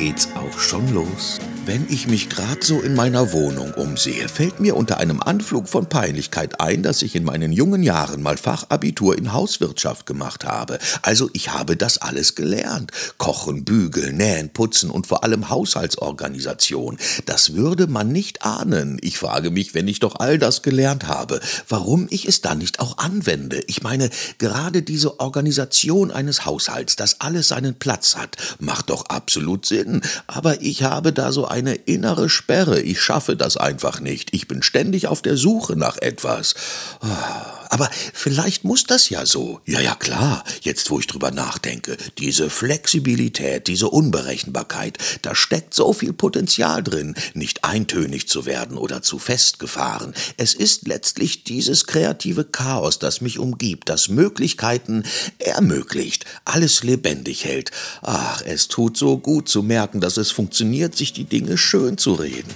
geht's auch schon los. Wenn ich mich gerade so in meiner Wohnung umsehe, fällt mir unter einem Anflug von Peinlichkeit ein, dass ich in meinen jungen Jahren mal Fachabitur in Hauswirtschaft gemacht habe. Also ich habe das alles gelernt. Kochen, bügeln, nähen, putzen und vor allem Haushaltsorganisation. Das würde man nicht ahnen. Ich frage mich, wenn ich doch all das gelernt habe, warum ich es dann nicht auch anwende. Ich meine, gerade diese Organisation eines Haushalts, dass alles seinen Platz hat, macht doch absolut Sinn. Aber ich habe da so eine innere Sperre. Ich schaffe das einfach nicht. Ich bin ständig auf der Suche nach etwas. Ah. Aber vielleicht muss das ja so. Ja, ja, klar. Jetzt, wo ich drüber nachdenke. Diese Flexibilität, diese Unberechenbarkeit, da steckt so viel Potenzial drin, nicht eintönig zu werden oder zu festgefahren. Es ist letztlich dieses kreative Chaos, das mich umgibt, das Möglichkeiten ermöglicht, alles lebendig hält. Ach, es tut so gut zu merken, dass es funktioniert, sich die Dinge schön zu reden.